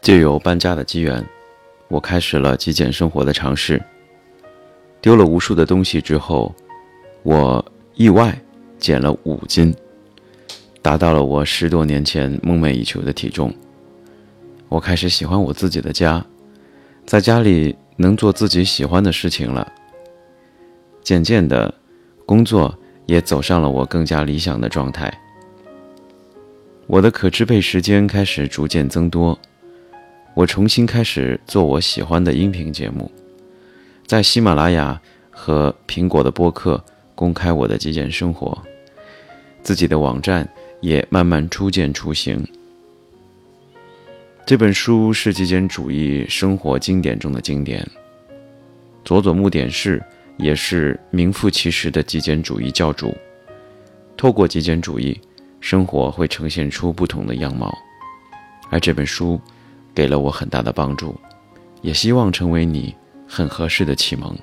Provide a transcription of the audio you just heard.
借由搬家的机缘我开始了极简生活的尝试。丢了无数的东西之后我意外减了五斤达到了我十多年前梦寐以求的体重。我开始喜欢我自己的家在家里能做自己喜欢的事情了。渐渐的工作也走上了我更加理想的状态。我的可支配时间开始逐渐增多。我重新开始做我喜欢的音频节目，在喜马拉雅和苹果的播客公开我的极简生活，自己的网站也慢慢初见雏形。这本书是极简主义生活经典中的经典，佐佐木典士也是名副其实的极简主义教主。透过极简主义，生活会呈现出不同的样貌，而这本书。给了我很大的帮助，也希望成为你很合适的启蒙。